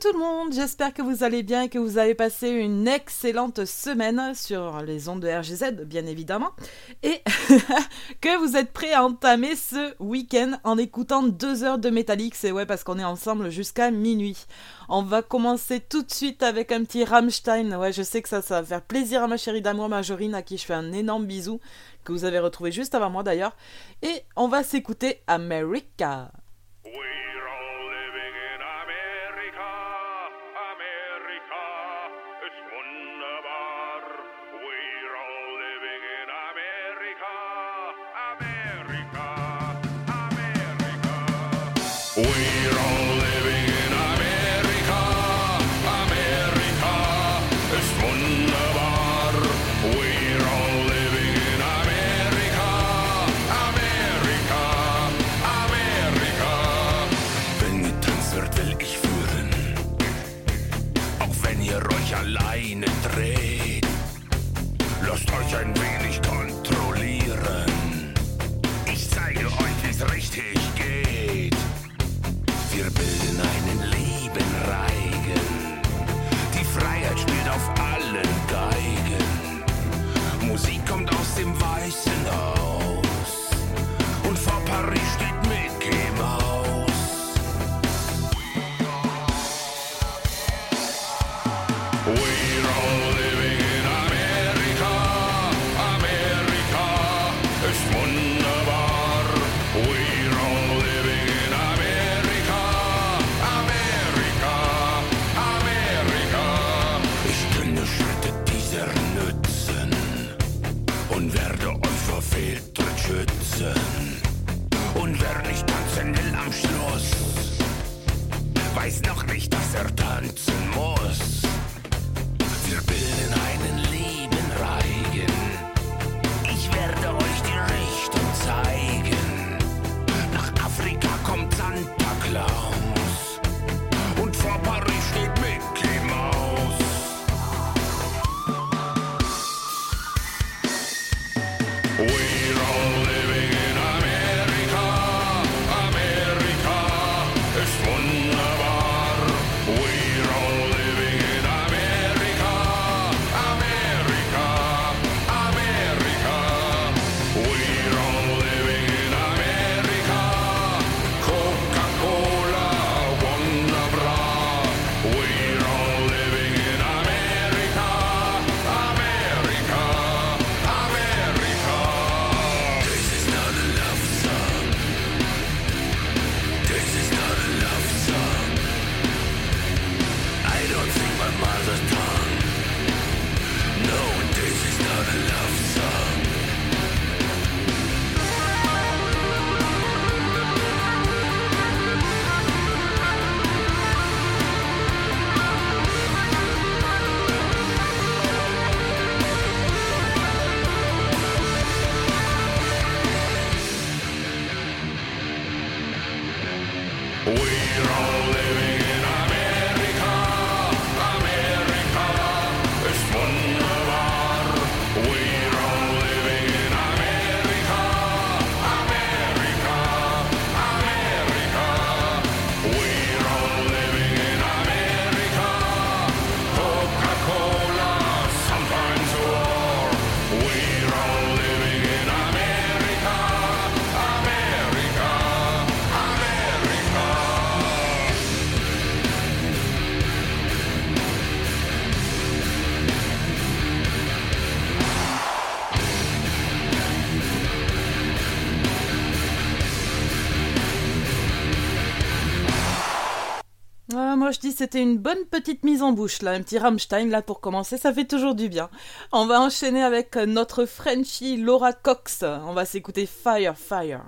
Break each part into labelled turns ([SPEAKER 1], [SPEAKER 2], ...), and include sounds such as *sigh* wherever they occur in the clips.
[SPEAKER 1] Et tout le monde, j'espère que vous allez bien et que vous avez passé une excellente semaine sur les ondes de RGZ, bien évidemment, et *laughs* que vous êtes prêts à entamer ce week-end en écoutant deux heures de Metallic, c'est ouais parce qu'on est ensemble jusqu'à minuit. On va commencer tout de suite avec un petit Rammstein, ouais je sais que ça, ça va faire plaisir à ma chérie d'amour Majorine à qui je fais un énorme bisou, que vous avez retrouvé juste avant moi d'ailleurs, et on va s'écouter America. weiß noch nicht, dass er tanzen muss. C'était une bonne petite mise en bouche là, un petit Rammstein là pour commencer, ça fait toujours du bien. On va enchaîner avec notre Frenchie Laura Cox. On va s'écouter Fire Fire.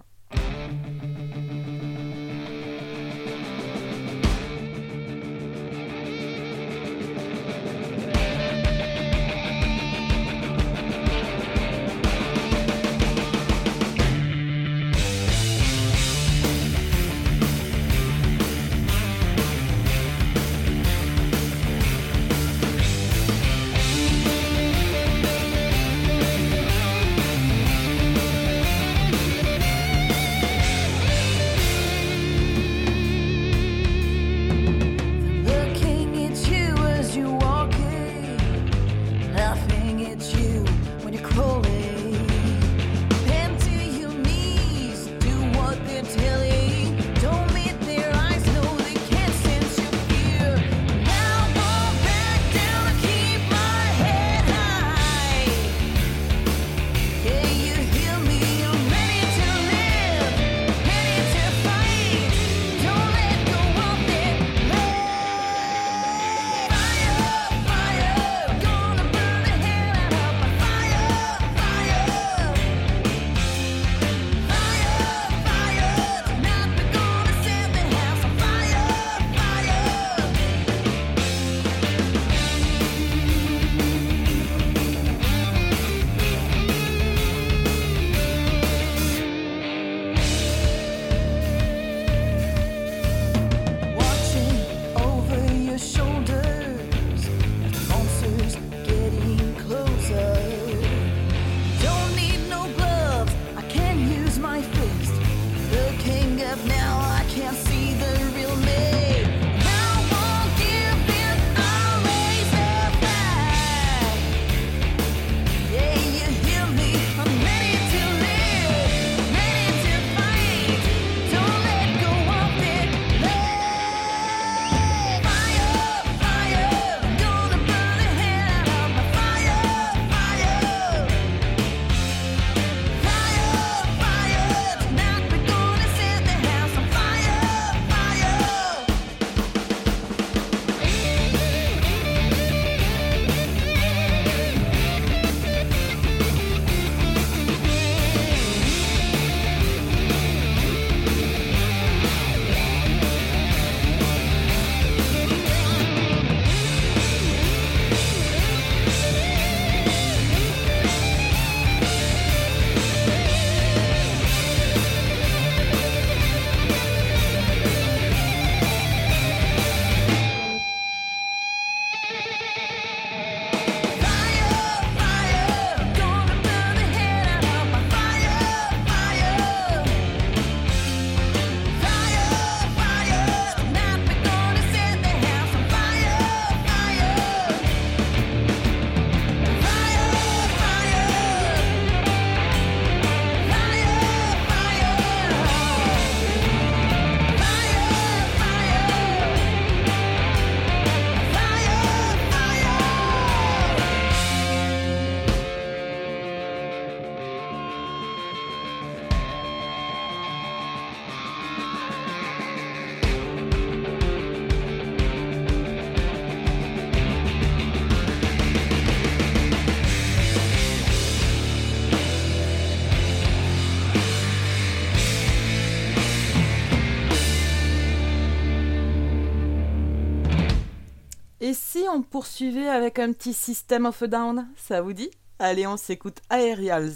[SPEAKER 1] On poursuivait avec un petit System of Down, ça vous dit? Allez, on s'écoute Aerials.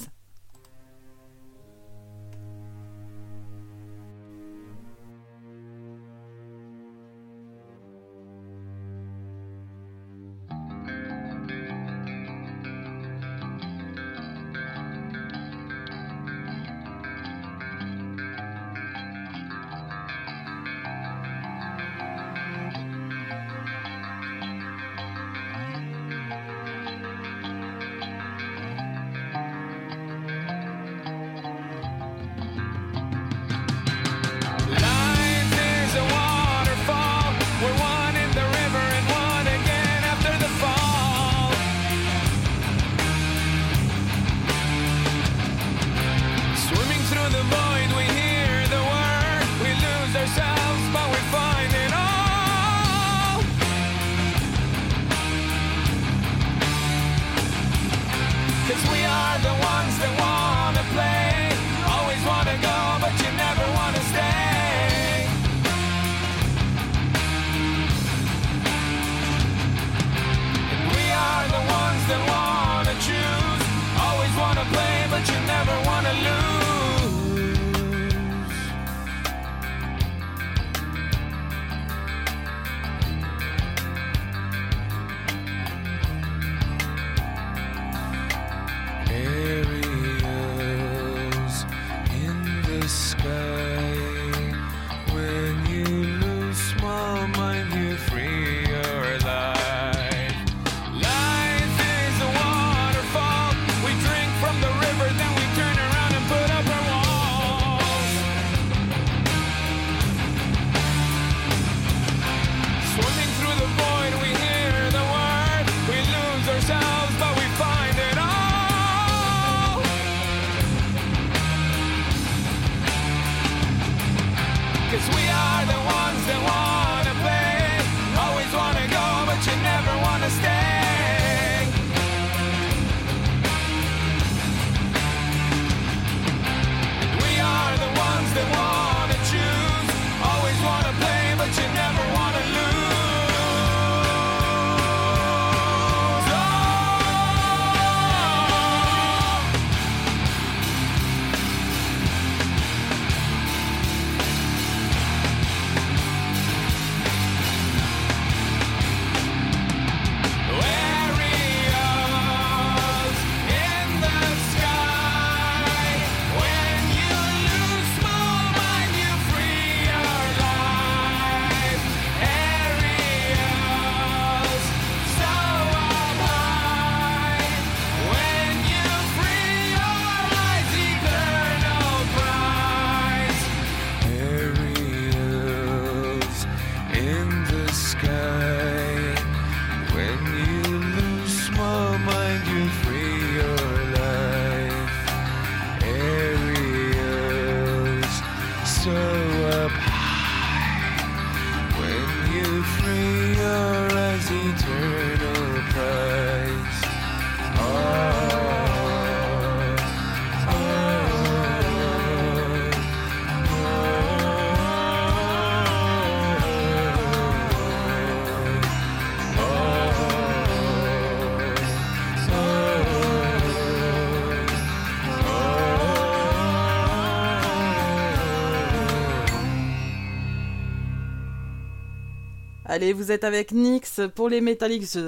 [SPEAKER 1] Allez, vous êtes avec Nix pour les Metallics,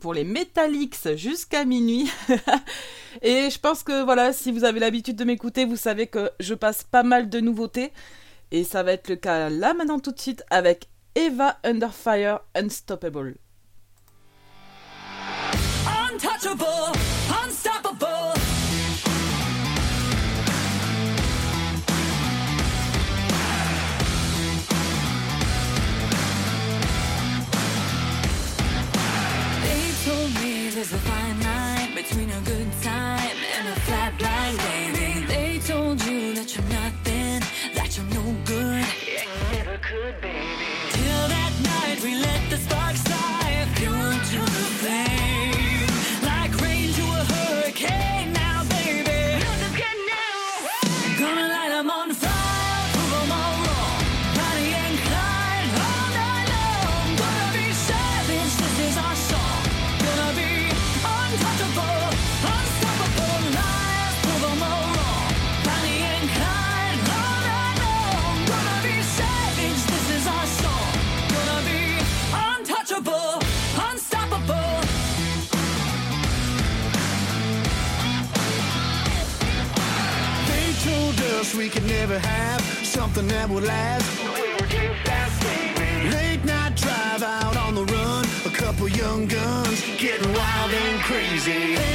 [SPEAKER 1] pour les Metallics jusqu'à minuit. *laughs* Et je pense que voilà, si vous avez l'habitude de m'écouter, vous savez que je passe pas mal de nouveautés. Et ça va être le cas là maintenant tout de suite avec Eva Under Fire Unstoppable. Untouchable, could be.
[SPEAKER 2] nothing that would last. Late night drive out on the run. A couple young guns getting wild and crazy.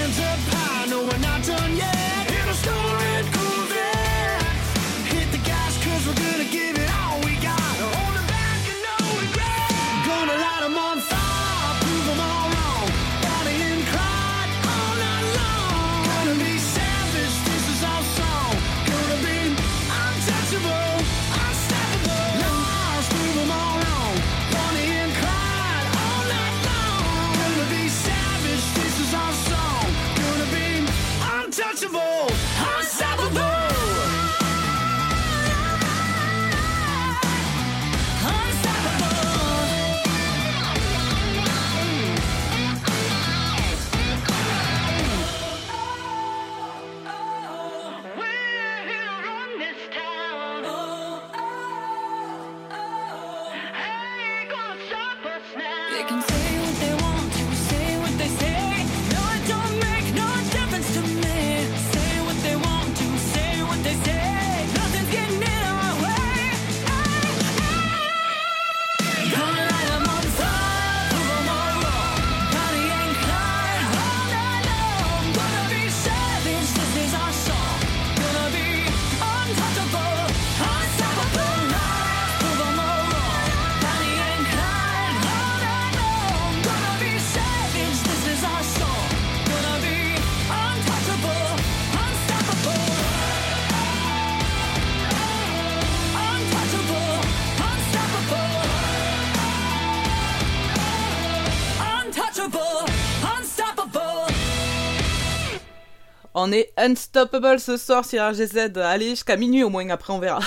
[SPEAKER 2] on
[SPEAKER 3] est unstoppable ce soir sur RGZ. Allez, jusqu'à minuit au moins, après on verra.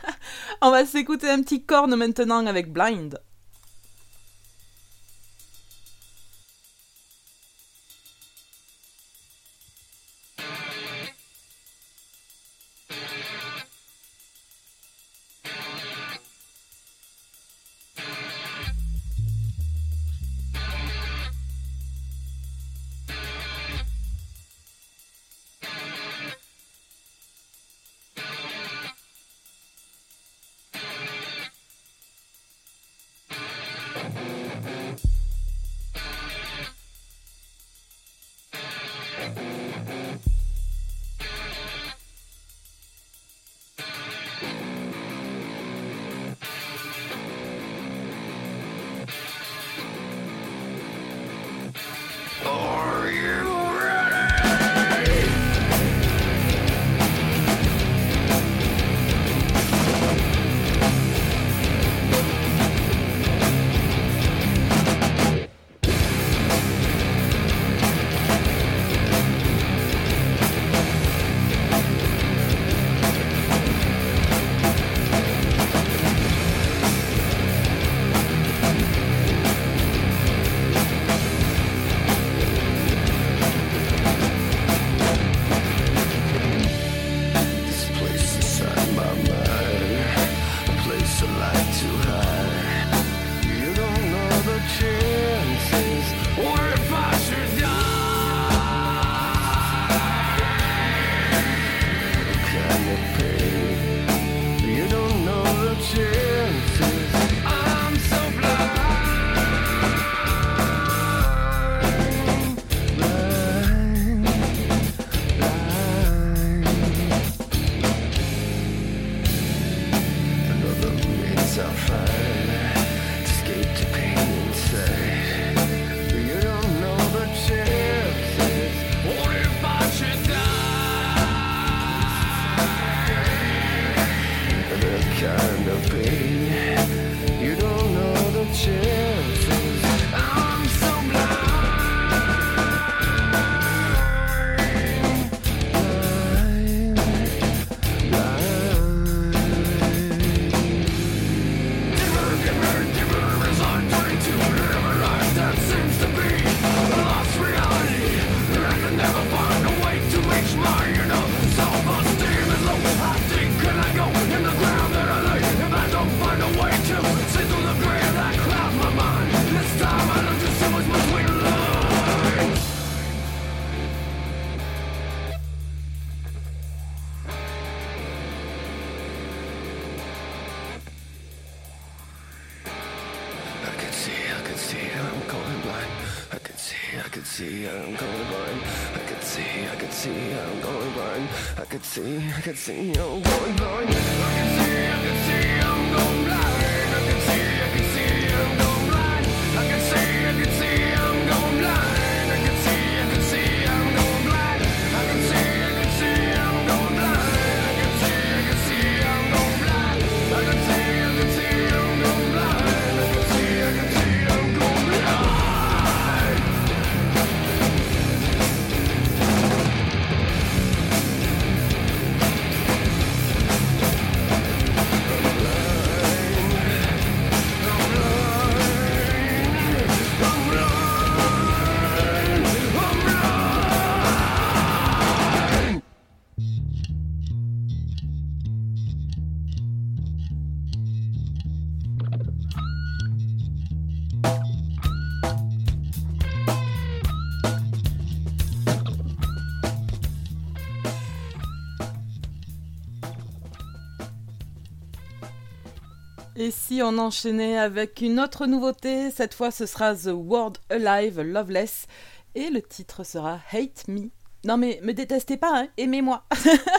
[SPEAKER 3] *laughs* on va s'écouter un petit corne maintenant avec Blind.
[SPEAKER 2] You.
[SPEAKER 4] on enchaînait avec une autre nouveauté. Cette fois, ce sera The World Alive Loveless. Et le titre sera Hate Me. Non mais me détestez pas, hein. aimez-moi. *laughs*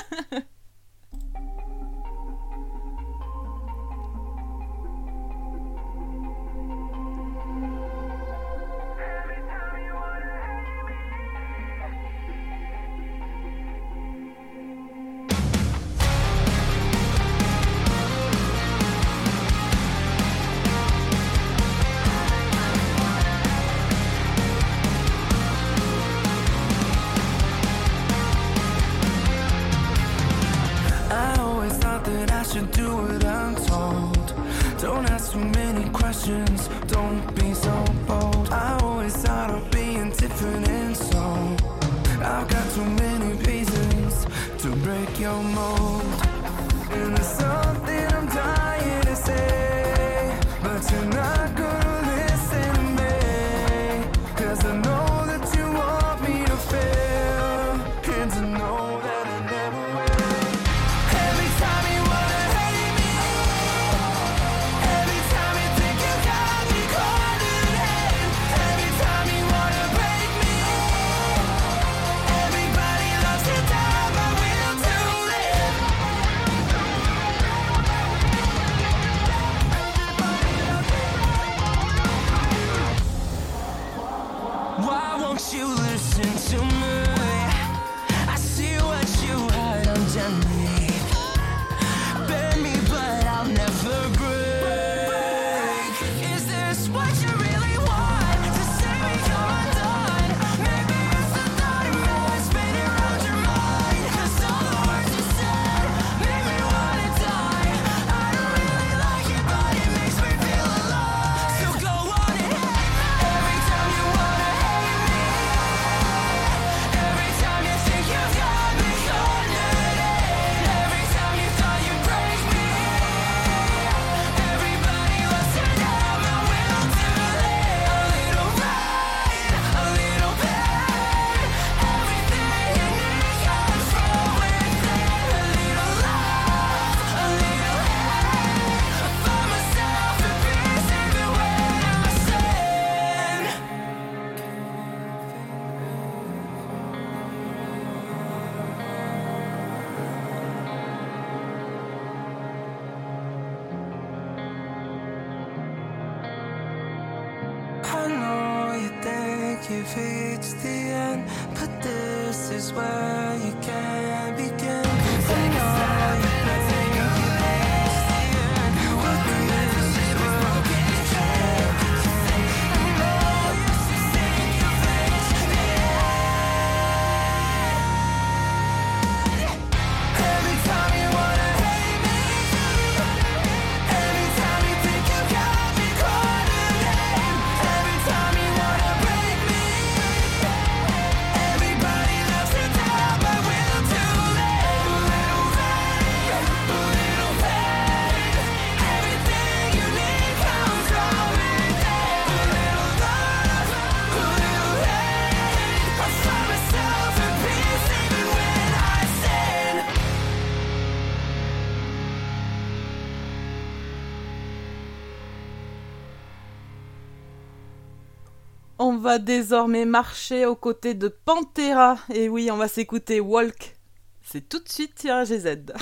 [SPEAKER 5] va désormais marcher aux côtés de Pantera. Et oui, on va s'écouter Walk. C'est tout de suite sur RGZ.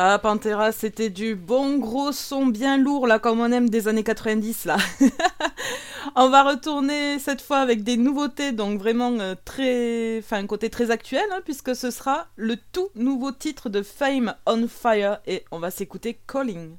[SPEAKER 6] Ah, Pantera, c'était du bon gros son bien lourd, là, comme on aime des années 90, là. *laughs* on va retourner cette fois avec des nouveautés, donc vraiment euh, très. Enfin, un côté très actuel, hein, puisque ce sera le tout nouveau titre de Fame on Fire, et on va s'écouter Calling.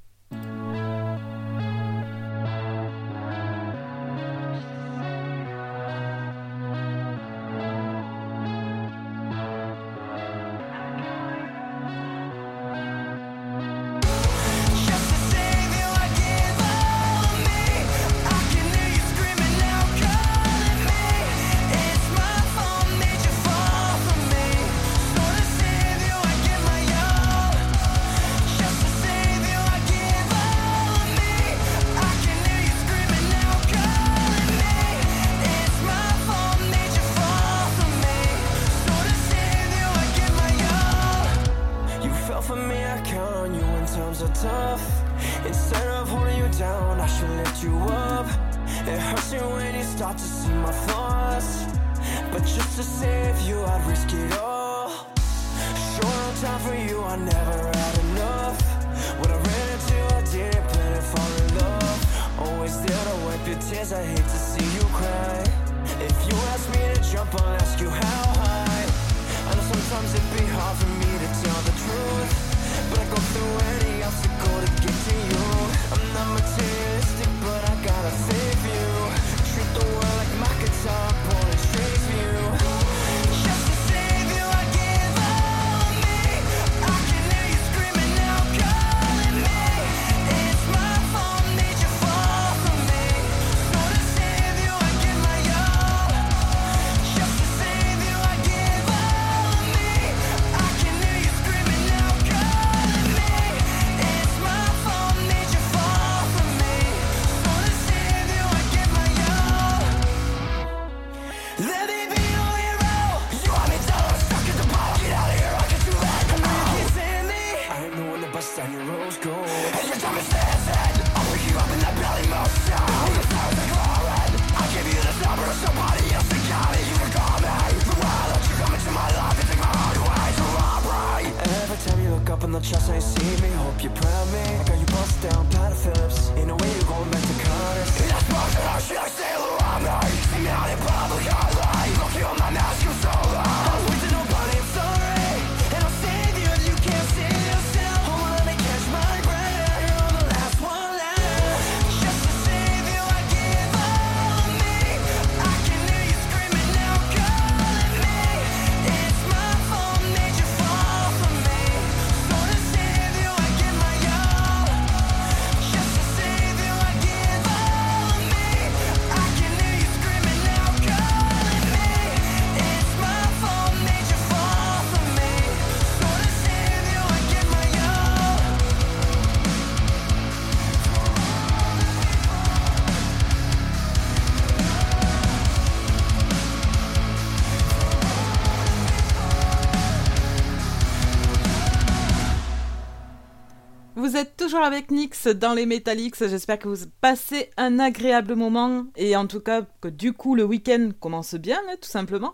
[SPEAKER 6] vous êtes toujours avec Nyx dans les Metallics. J'espère que vous passez un agréable moment et en tout cas que du coup le week-end commence bien, hein, tout simplement.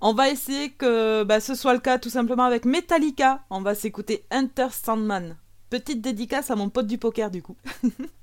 [SPEAKER 6] On va essayer que bah, ce soit le cas tout simplement avec Metallica. On va s'écouter Enter Sandman. Petite dédicace à mon pote du poker du coup. *laughs*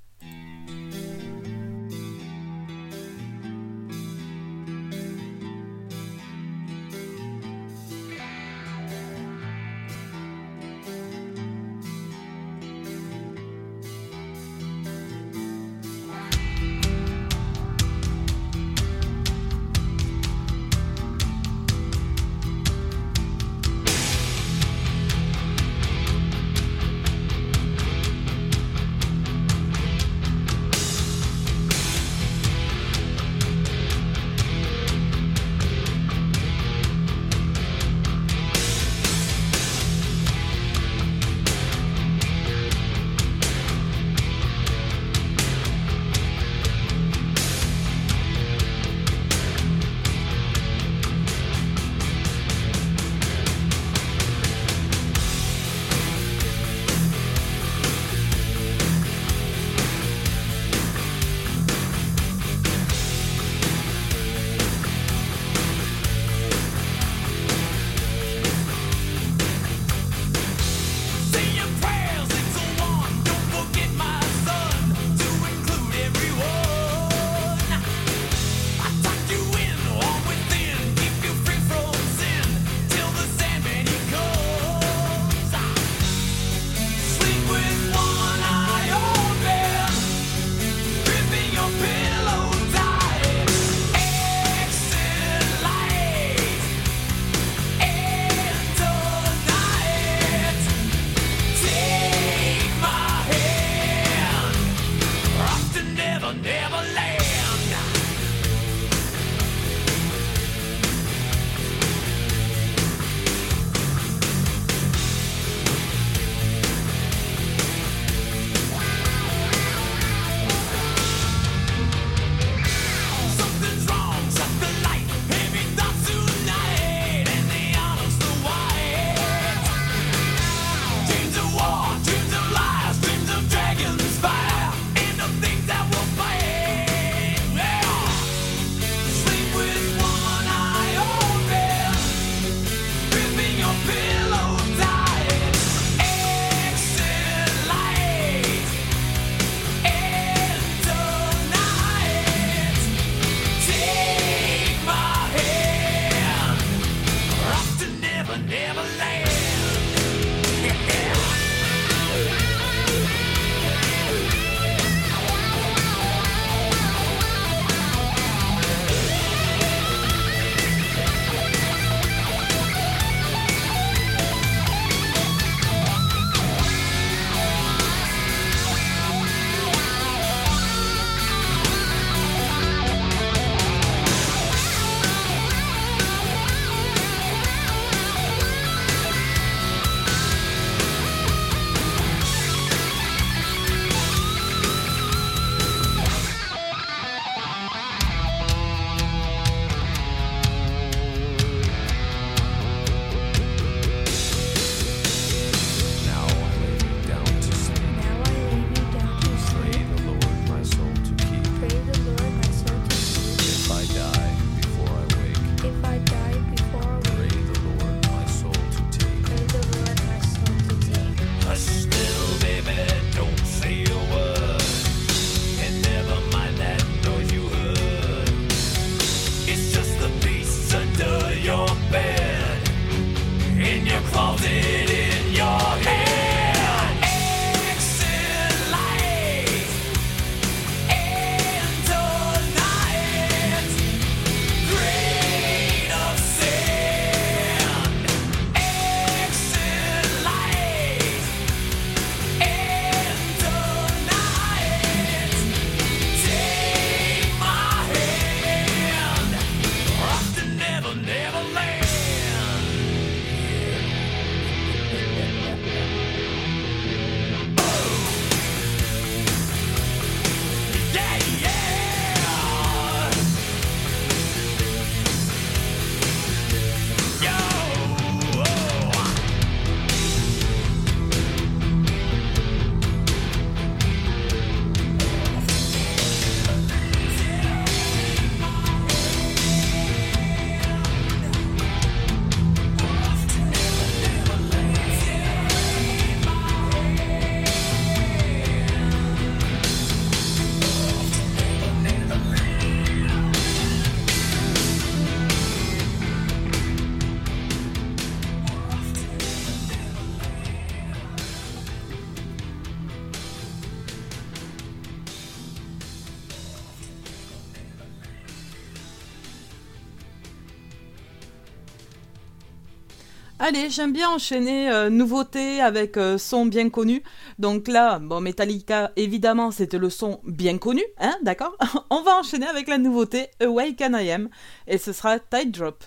[SPEAKER 7] Allez, j'aime bien enchaîner euh, nouveauté avec euh, son bien connu. Donc là, bon, Metallica, évidemment, c'était le son bien connu, hein, d'accord? *laughs* On va enchaîner avec la nouveauté Awake and I Am, et ce sera Tide Drop.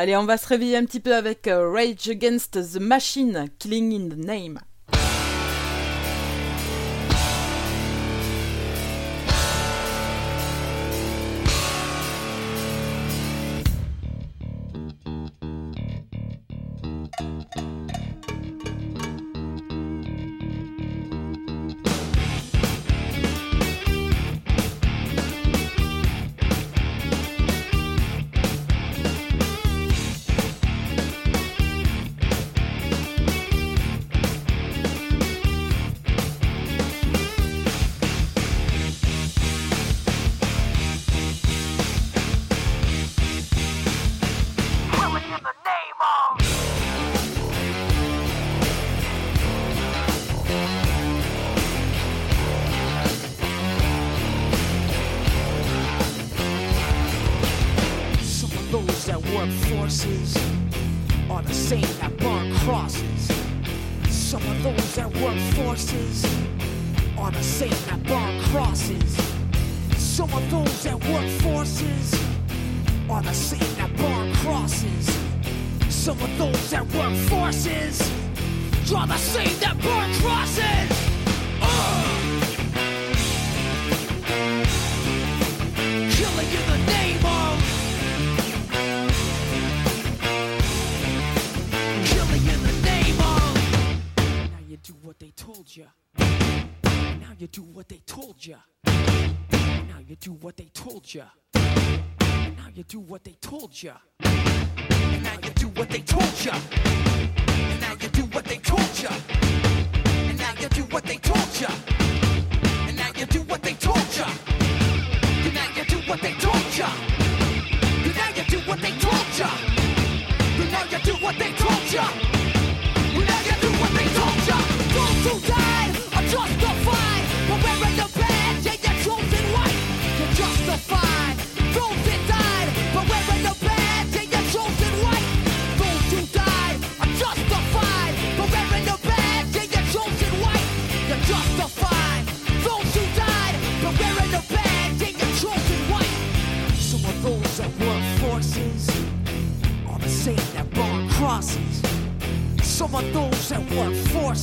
[SPEAKER 5] Allez, on va se réveiller un petit peu avec euh, Rage Against the Machine, Killing in the Name.
[SPEAKER 8] плеча.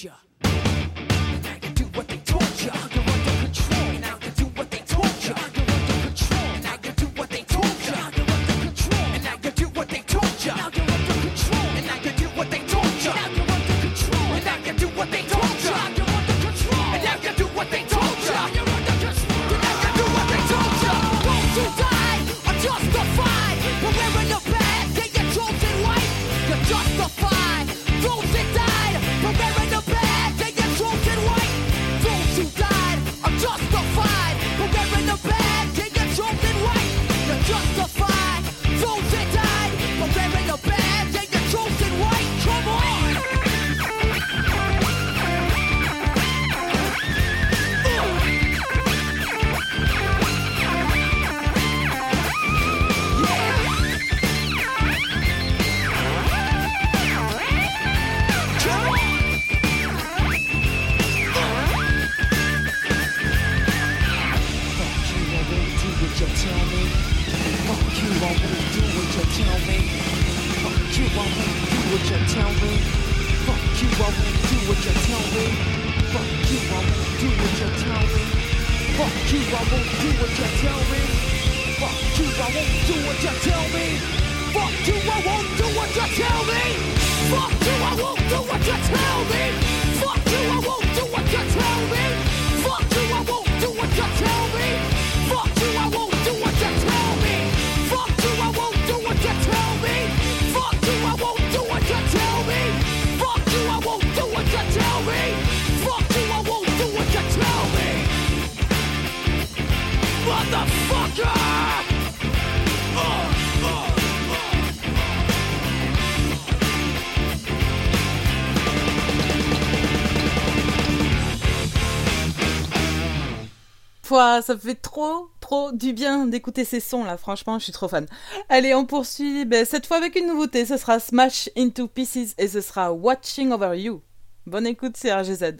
[SPEAKER 8] future.
[SPEAKER 2] fois, ça fait trop, trop du bien d'écouter ces sons là, franchement, je suis trop fan. Allez, on poursuit, ben, cette fois avec une nouveauté, ce sera Smash into Pieces et ce sera Watching Over You. Bonne écoute, c'est RGZ.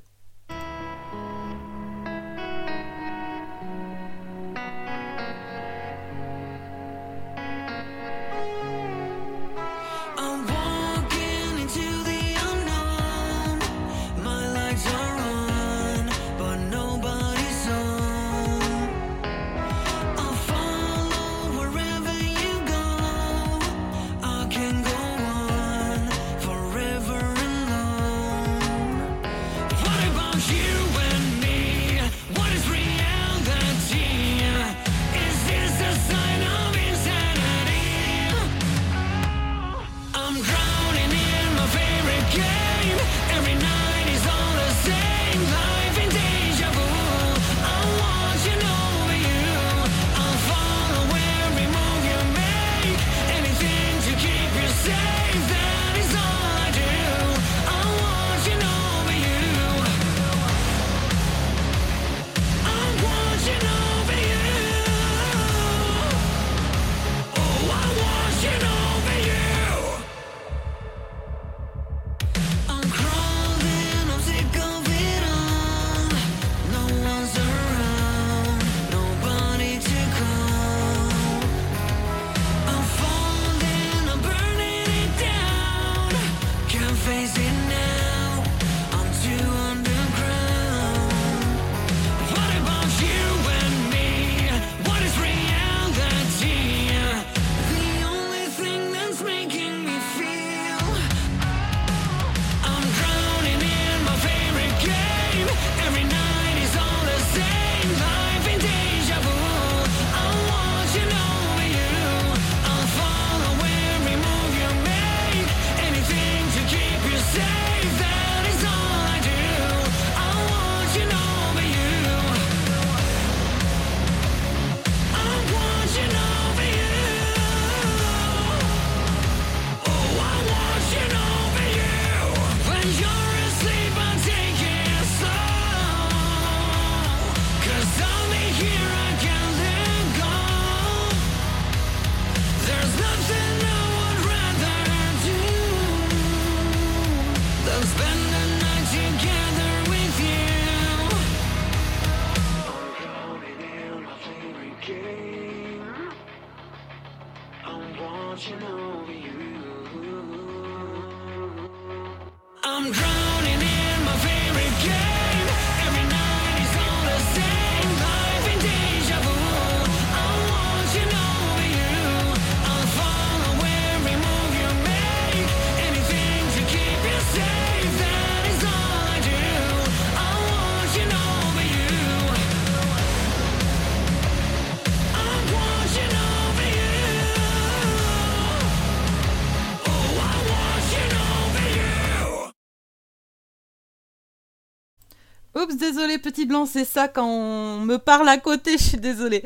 [SPEAKER 2] désolée, petit blanc, c'est ça quand on me parle à côté, *laughs* je suis désolée.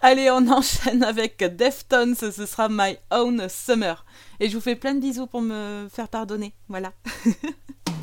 [SPEAKER 2] Allez, on *laughs* enchaîne avec Deftones, ce sera My Own Summer. Et je vous fais plein de bisous pour me faire pardonner. Voilà. *laughs*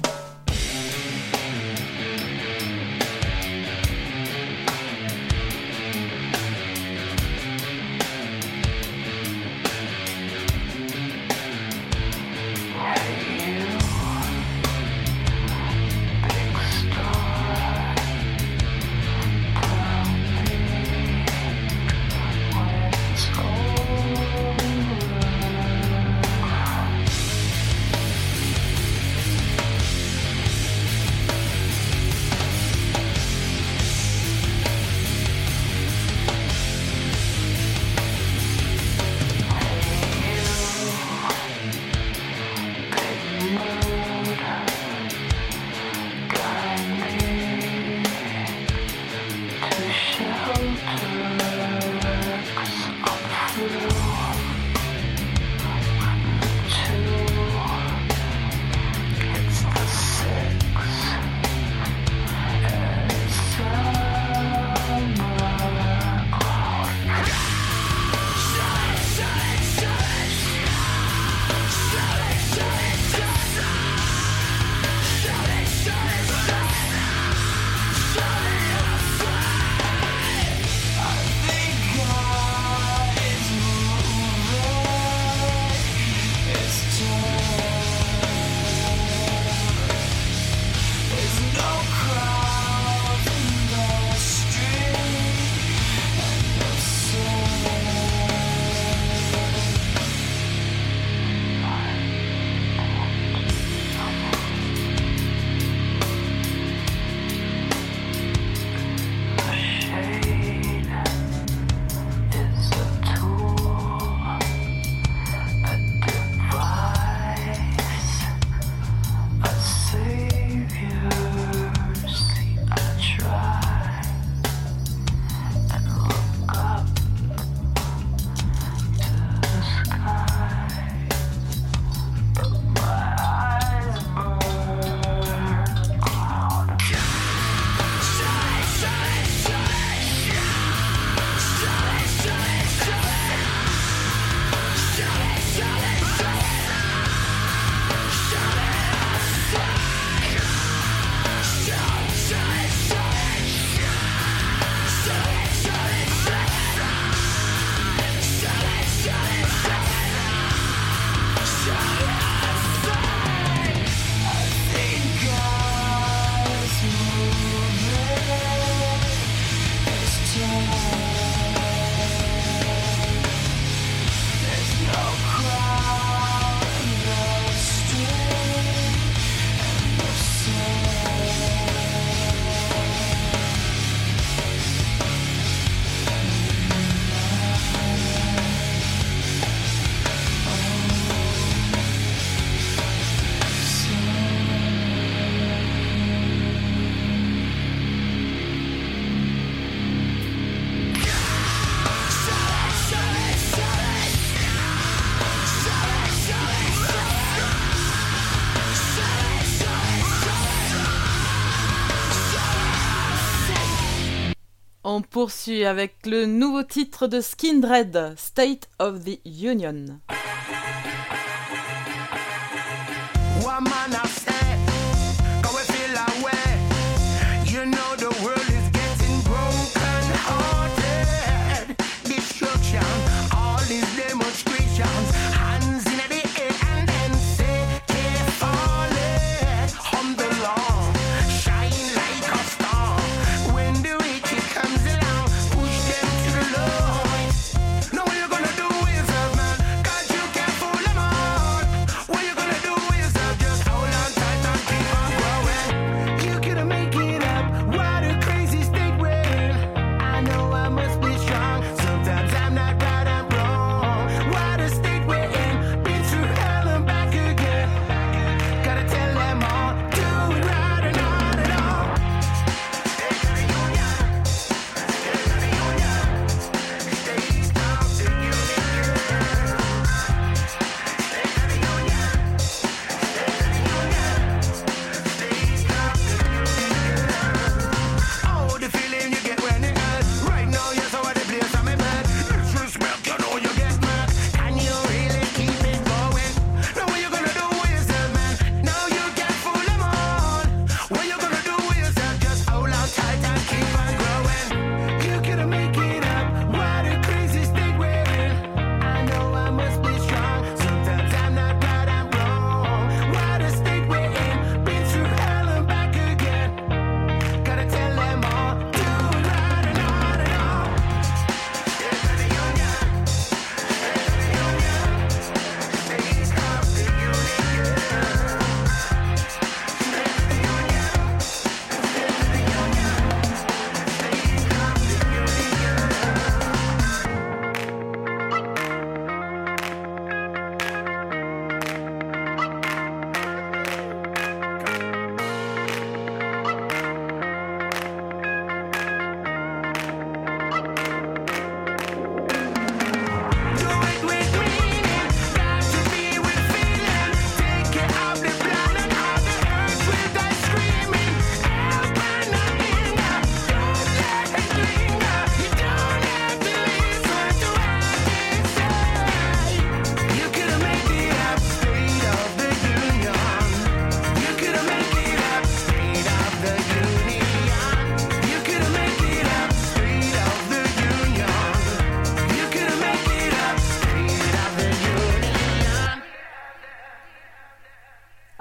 [SPEAKER 4] on poursuit avec le nouveau titre de Skindred, State of the Union.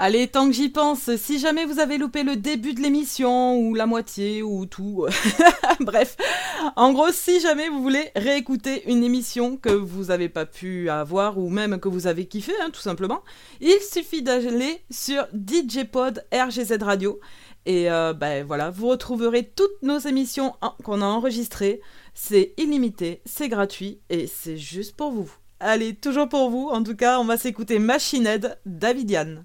[SPEAKER 4] Allez, tant que j'y pense, si jamais vous avez loupé le début de l'émission, ou la moitié, ou tout, *laughs* bref, en gros, si jamais vous voulez réécouter une émission que vous n'avez pas pu avoir, ou même que vous avez kiffé, hein, tout simplement, il suffit d'aller sur DJPod RGZ Radio, et euh, ben voilà, vous retrouverez toutes nos émissions qu'on a enregistrées, c'est illimité, c'est gratuit, et c'est juste pour vous. Allez, toujours pour vous, en tout cas, on va s'écouter Machine Head, Davidian.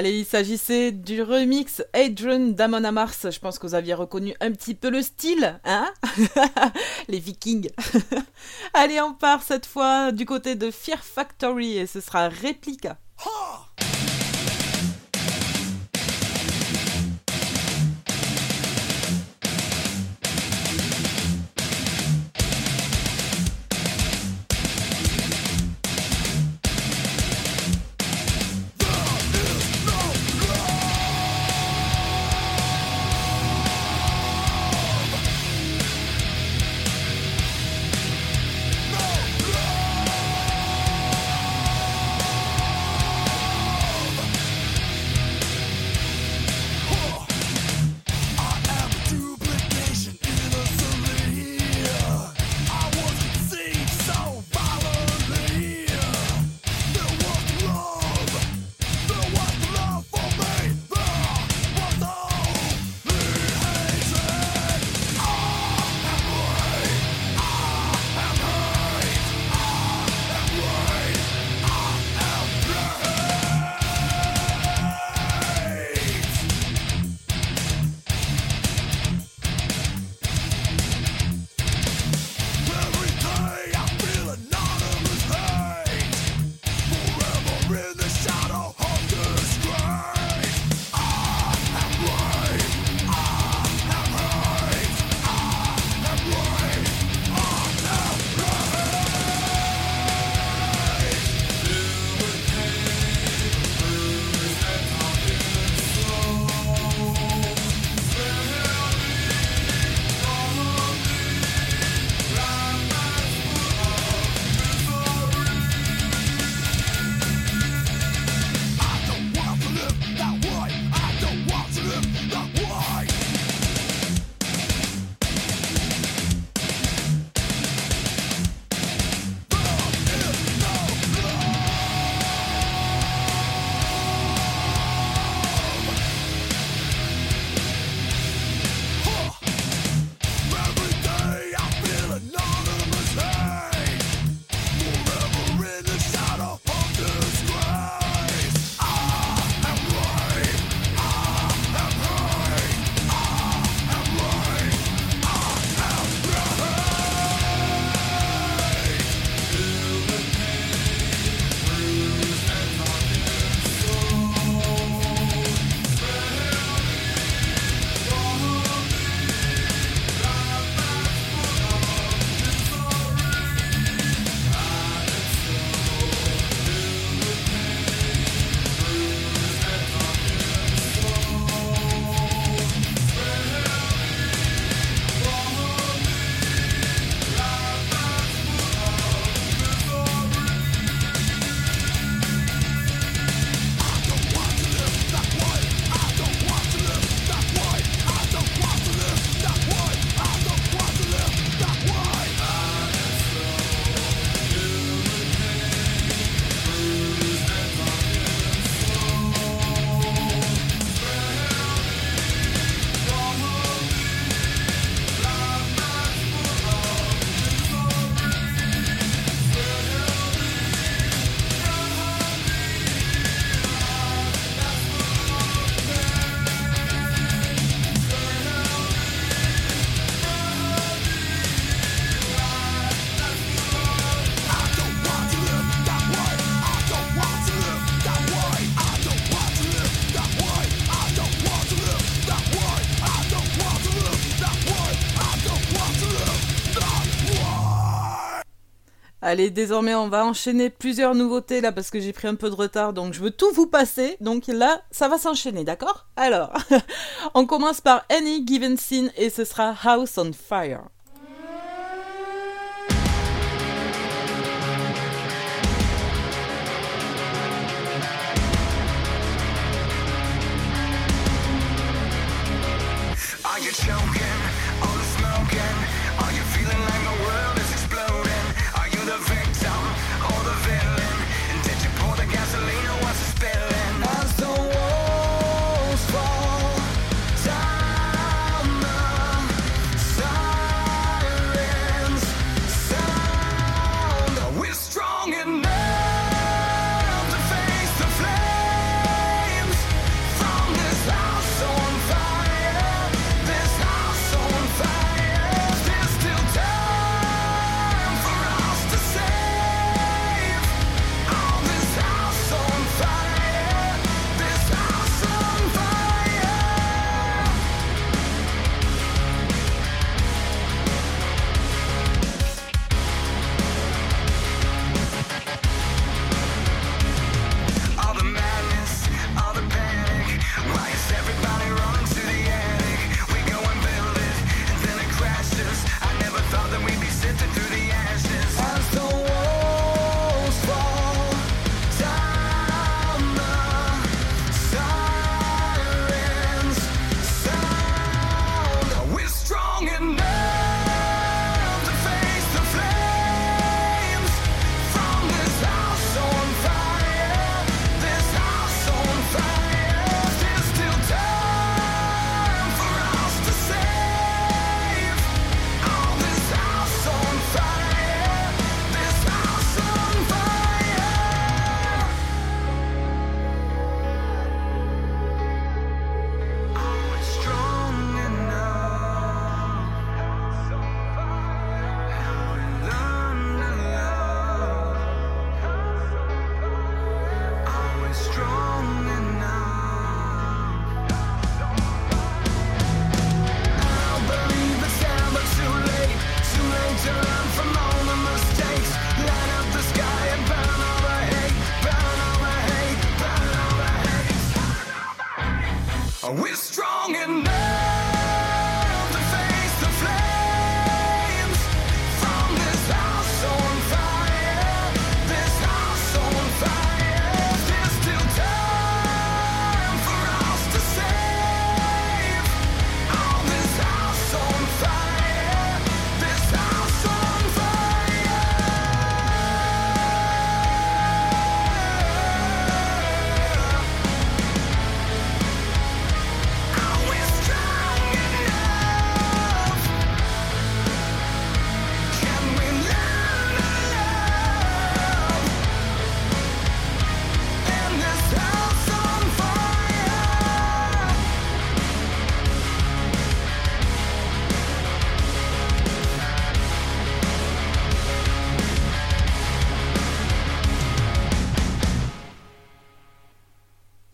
[SPEAKER 7] Allez, il s'agissait du remix Adrian d'Amon Mars. Je pense que vous aviez reconnu un petit peu le style, hein *laughs* Les Vikings. *laughs* Allez, on part cette fois du côté de Fear Factory et ce sera Réplica. Allez, désormais, on va enchaîner plusieurs nouveautés là parce que j'ai pris un peu de retard, donc je veux tout vous passer. Donc là, ça va s'enchaîner, d'accord? Alors, *laughs* on commence par Any Given Scene et ce sera House on Fire.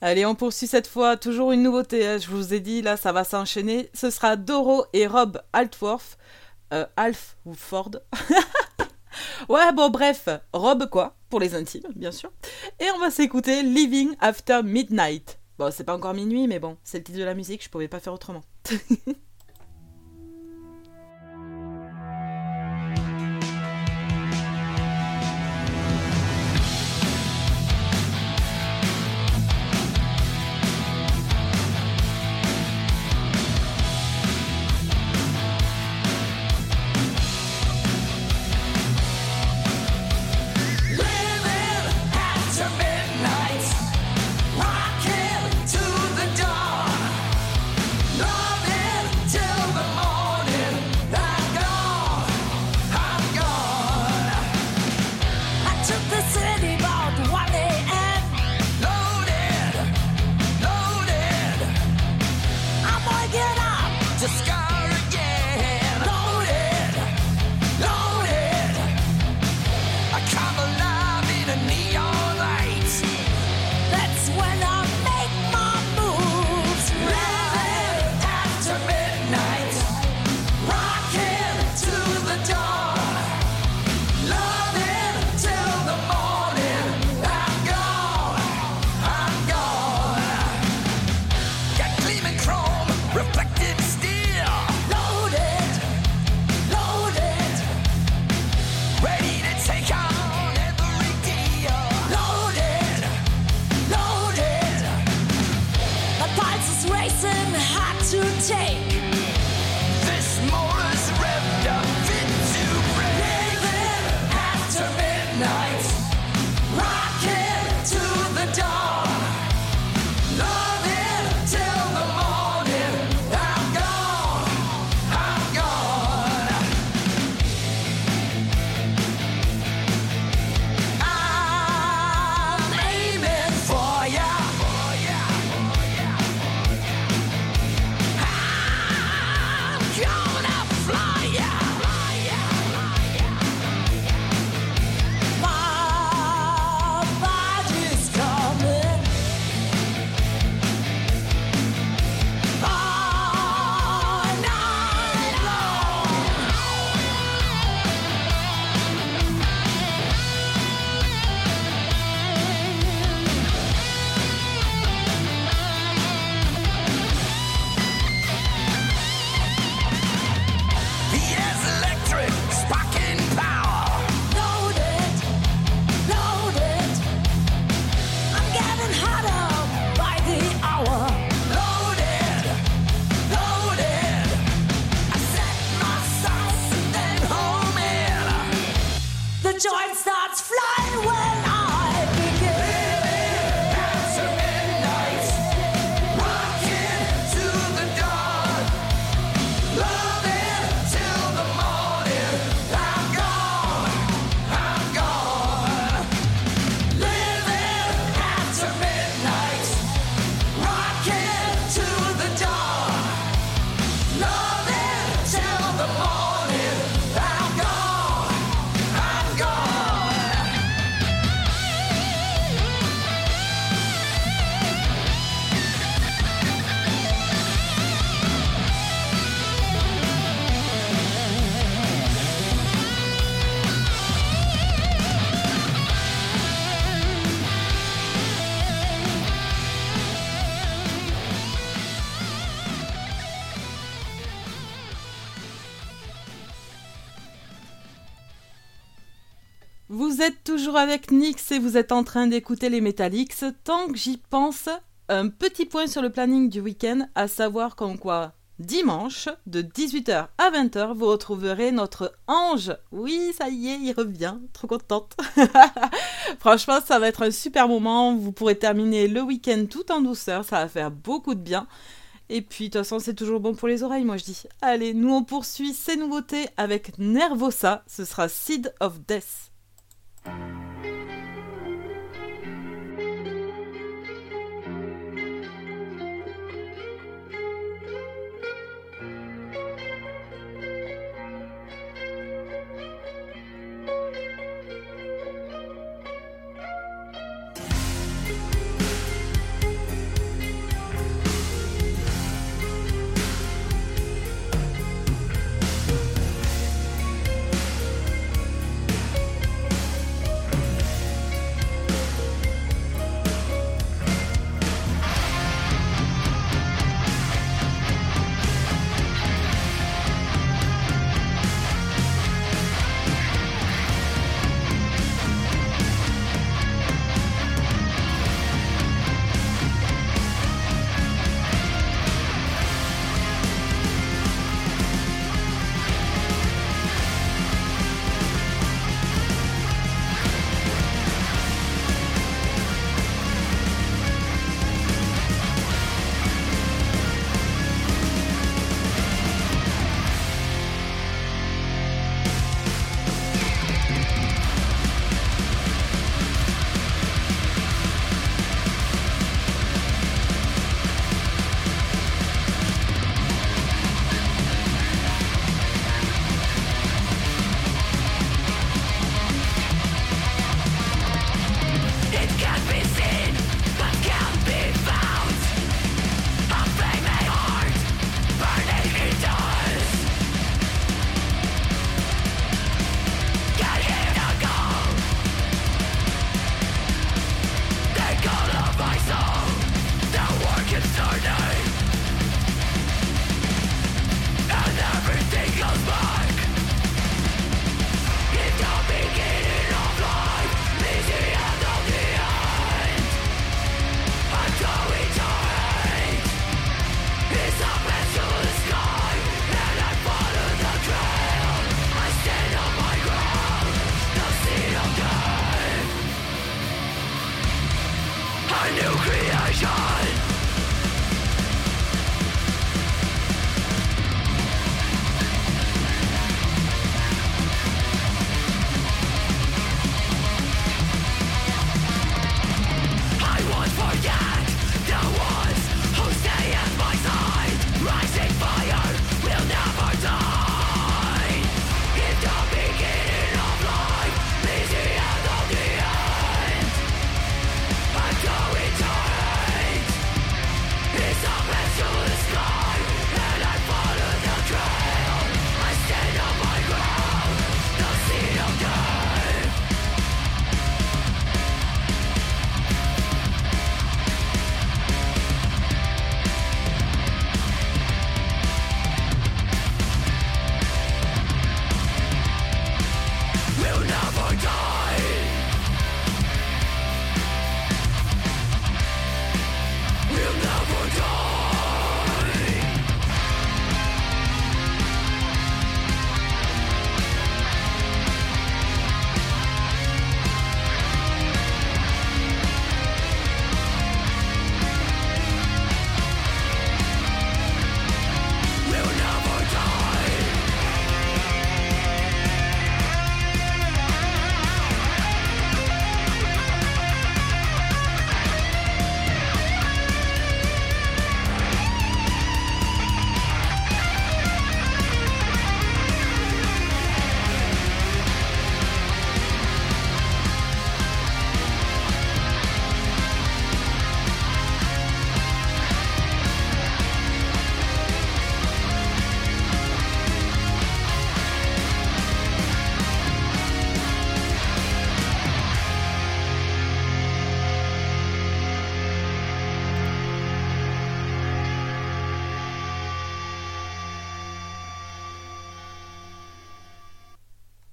[SPEAKER 5] Allez, on poursuit cette fois, toujours une nouveauté, hein, je vous ai dit, là ça va s'enchaîner. Ce sera Doro et Rob Altworth, euh, Alf ou Ford. *laughs* ouais, bon bref, Rob quoi, pour les intimes, bien sûr. Et on va s'écouter Living After Midnight. Bon, c'est pas encore minuit, mais bon, c'est le titre de la musique, je pouvais pas faire autrement. *laughs* toujours avec Nix et vous êtes en train d'écouter les Metallics. Tant que j'y pense, un petit point sur le planning du week-end, à savoir qu'en quoi dimanche, de 18h à 20h, vous retrouverez notre ange. Oui, ça y est, il revient. Trop contente. *laughs* Franchement, ça va être un super moment. Vous pourrez terminer le week-end tout en douceur. Ça va faire beaucoup de bien. Et puis, de toute façon, c'est toujours bon pour les oreilles, moi je dis. Allez, nous on poursuit ces nouveautés avec Nervosa. Ce sera Seed of Death.
[SPEAKER 9] Thank you.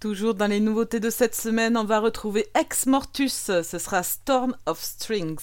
[SPEAKER 5] Toujours dans les nouveautés de cette semaine, on va retrouver Ex Mortus. Ce sera Storm of Strings.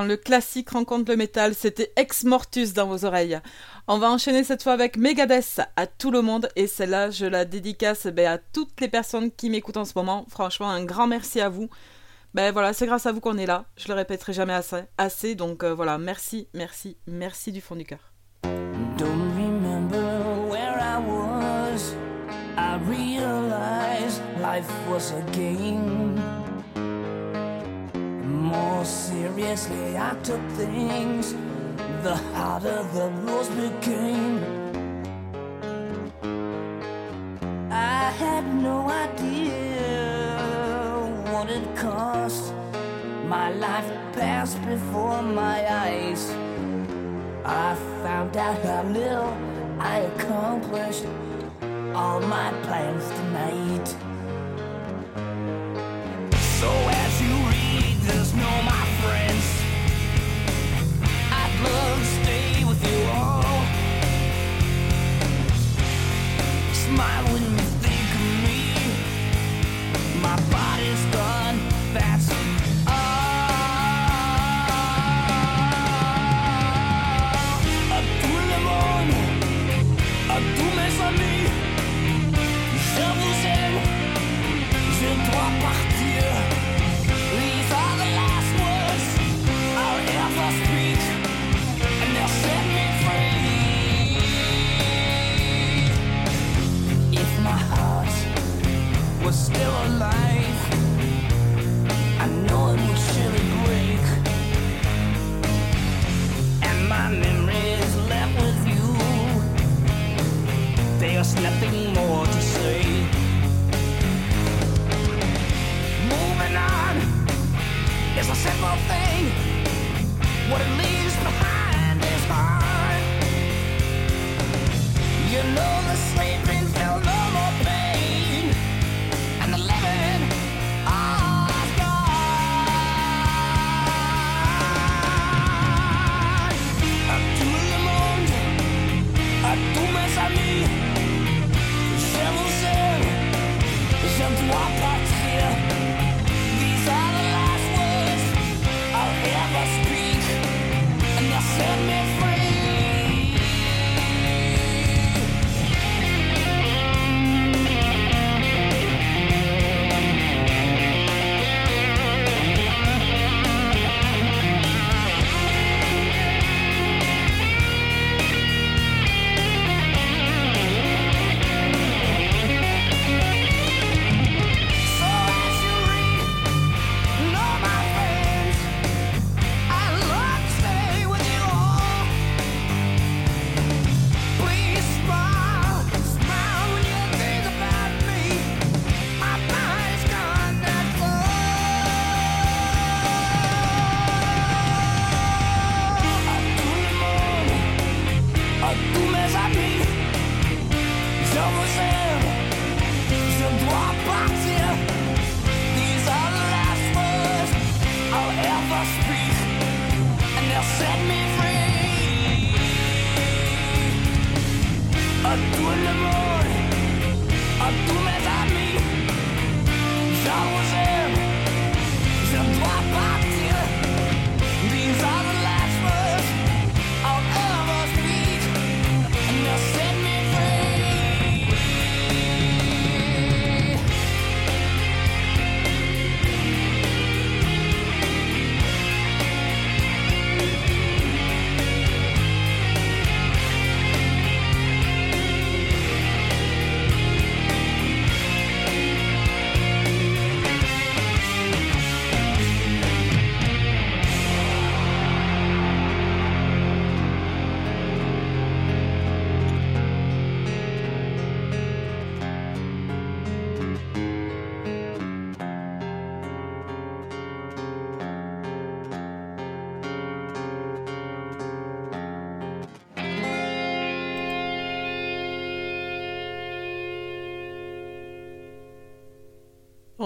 [SPEAKER 5] Quand le classique rencontre le métal, c'était Ex Mortus dans vos oreilles. On va enchaîner cette fois avec Megadeth à tout le monde et celle-là, je la dédicace ben, à toutes les personnes qui m'écoutent en ce moment. Franchement, un grand merci à vous. Ben voilà, c'est grâce à vous qu'on est là. Je le répéterai jamais assez. assez donc euh, voilà, merci, merci, merci du fond du cœur.
[SPEAKER 10] Life was a game. More seriously, I took things. The harder the rules became. I had no idea what it cost. My life passed before my eyes. I found out how little I accomplished all my plans tonight. So as you this, know my friends, I'd love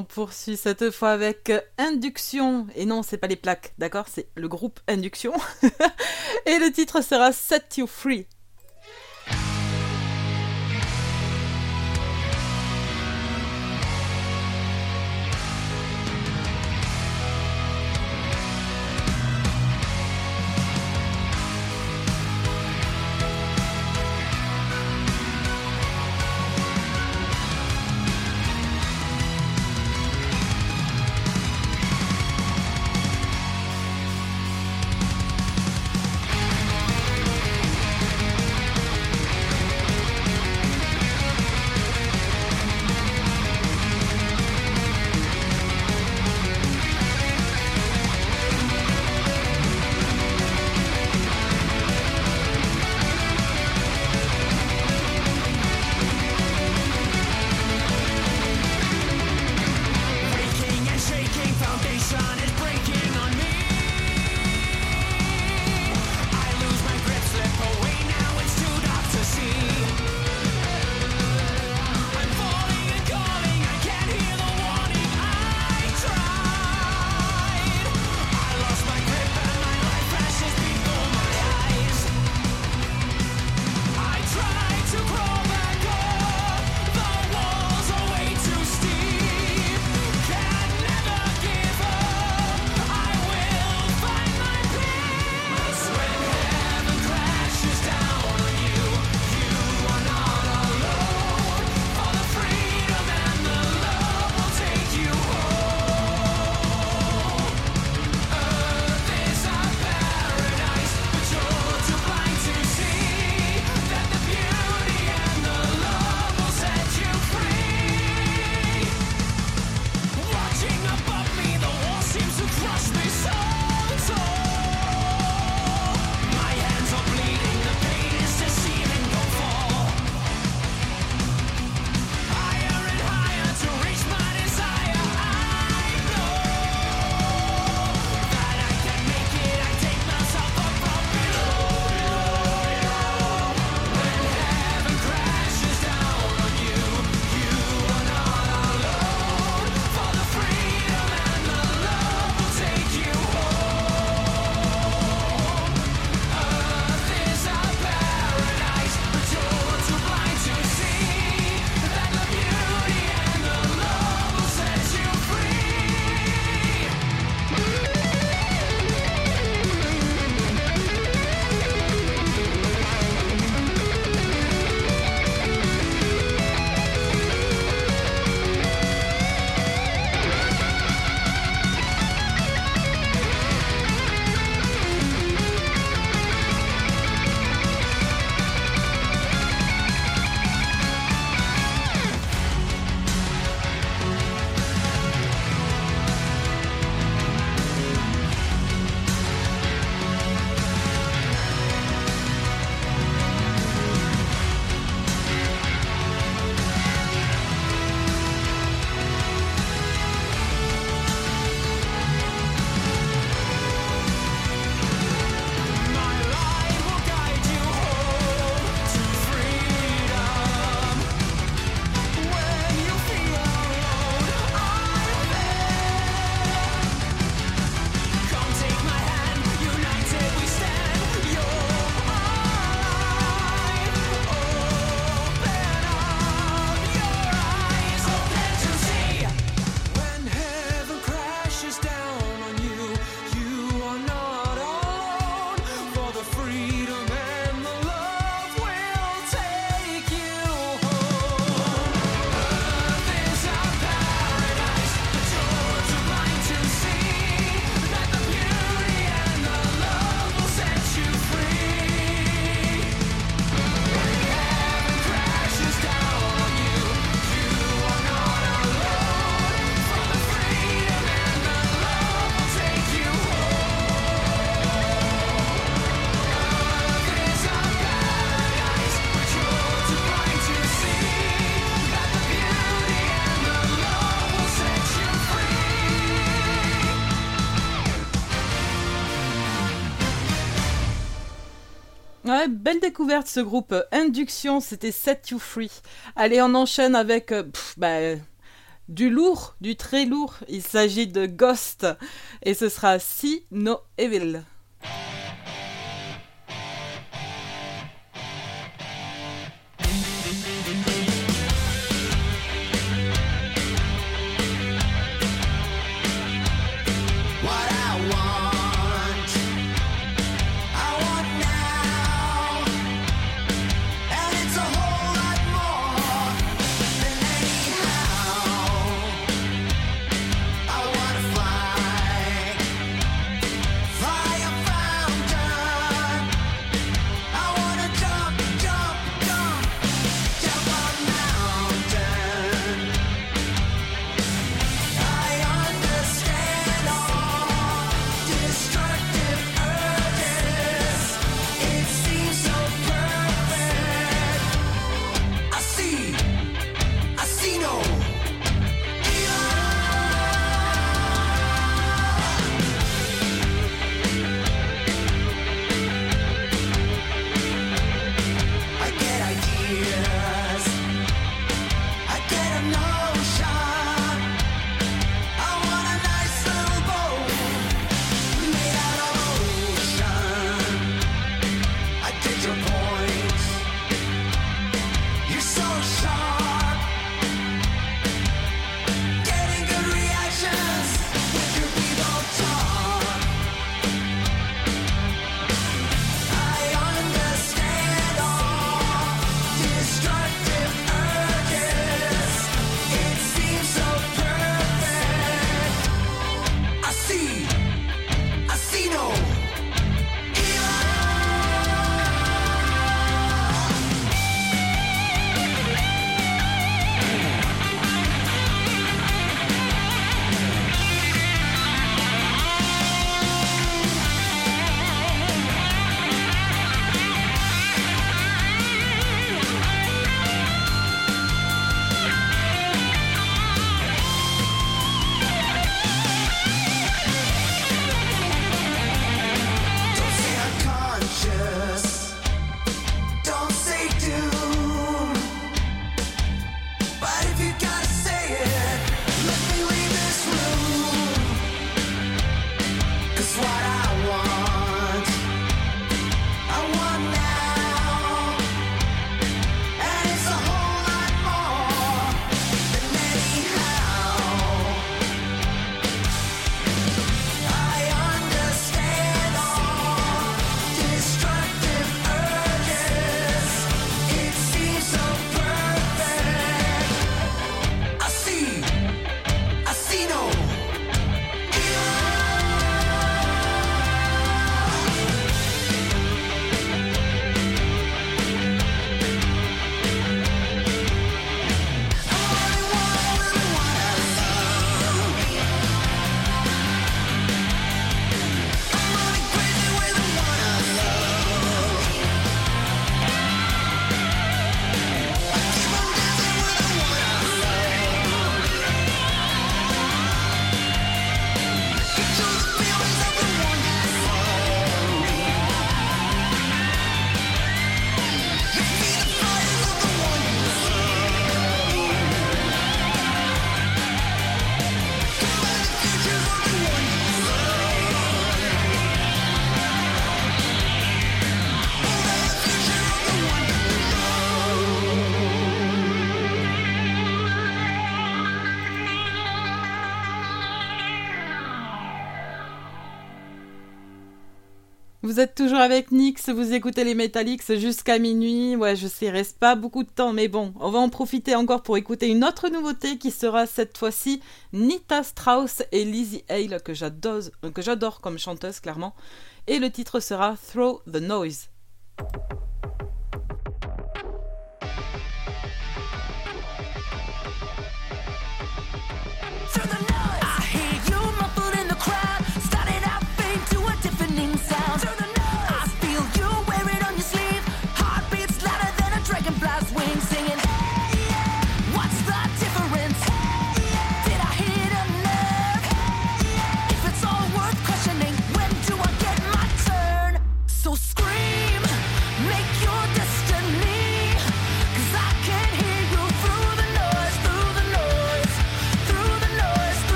[SPEAKER 6] on poursuit cette fois avec euh, Induction. Et non, c'est pas les plaques, d'accord? C'est le groupe Induction. *laughs* et le titre sera Set You Free. Belle découverte ce groupe euh, Induction, c'était Set You Free. Allez, on enchaîne avec euh, bah,
[SPEAKER 5] du lourd, du très lourd. Il s'agit de Ghost et ce sera Si No Evil. Vous êtes toujours avec Nix, vous écoutez les Metallics jusqu'à minuit. Ouais, je sais, reste pas beaucoup de temps, mais bon, on va en profiter encore pour écouter une autre nouveauté qui sera cette fois-ci Nita Strauss et Lizzie Hale, que j'adore, que j'adore comme chanteuse, clairement. Et le titre sera Throw the Noise.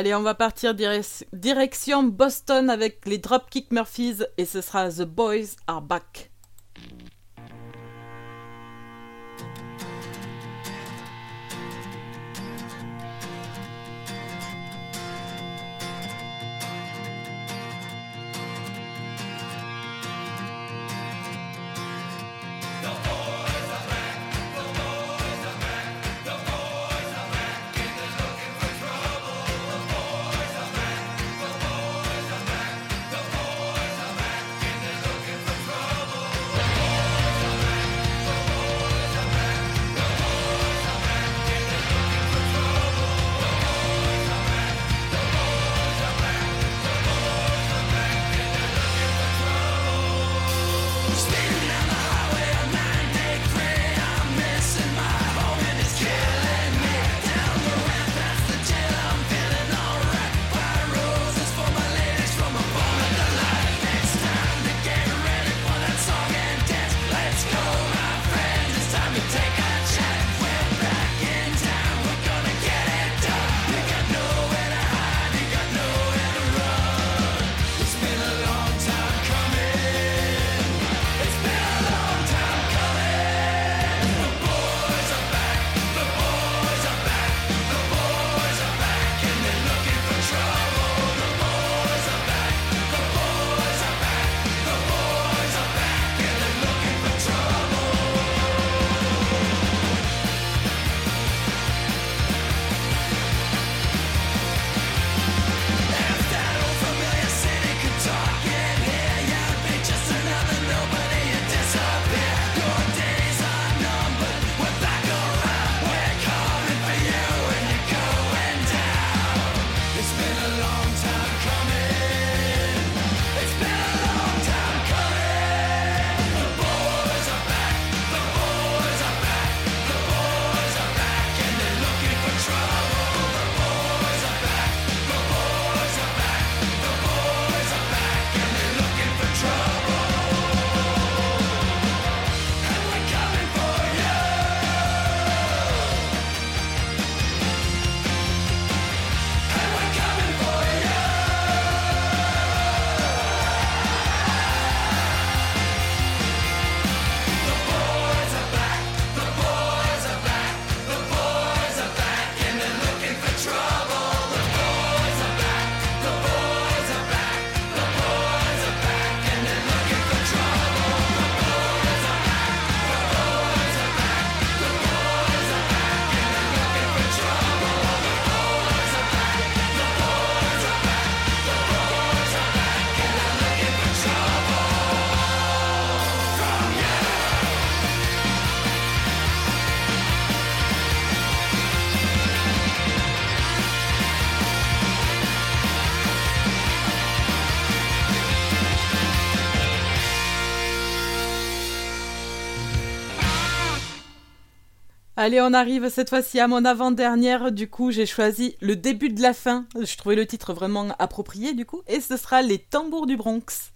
[SPEAKER 5] Allez, on va partir direction Boston avec les Dropkick Murphys et ce sera The Boys Are Back.
[SPEAKER 11] Allez, on arrive cette fois-ci à mon avant-dernière. Du coup, j'ai choisi le début de la fin. Je trouvais le titre vraiment approprié, du coup. Et ce sera Les tambours du Bronx.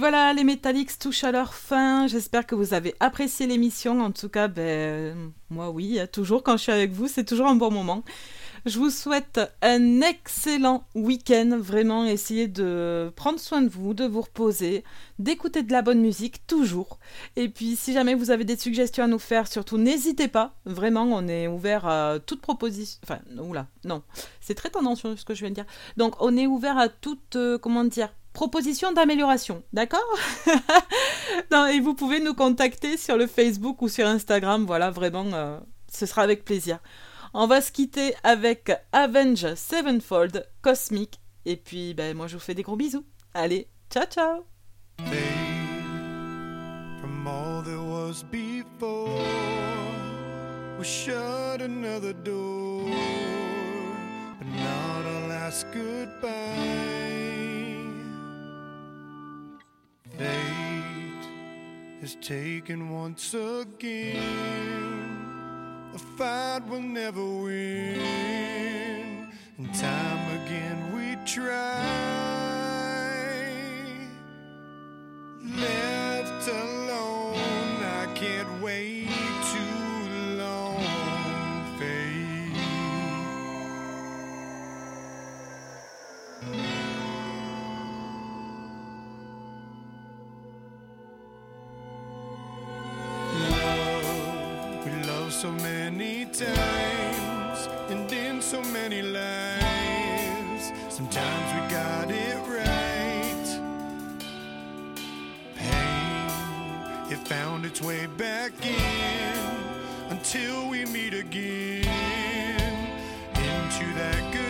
[SPEAKER 11] Voilà, les Metallics touchent à leur fin. J'espère que vous avez apprécié l'émission. En tout cas, ben, moi oui, toujours quand je suis avec vous, c'est toujours un bon moment. Je vous souhaite un excellent week-end. Vraiment, essayez de prendre soin de vous, de vous reposer, d'écouter de la bonne musique, toujours. Et puis, si jamais vous avez des suggestions à nous faire, surtout n'hésitez pas. Vraiment, on est ouvert à toute proposition. Enfin, oula, non. C'est très tendancieux ce que je viens de dire. Donc, on est ouvert à toute, euh, comment dire, proposition d'amélioration. D'accord *laughs* Et vous pouvez nous contacter sur le Facebook ou sur Instagram. Voilà, vraiment, euh, ce sera avec plaisir. On va se quitter avec Avenge Sevenfold Cosmic. Et puis, ben, moi, je vous fais des gros bisous. Allez, ciao, ciao.
[SPEAKER 7] Is taken once again. The fight will never win. And time again we try. Its way back in until we meet again into that good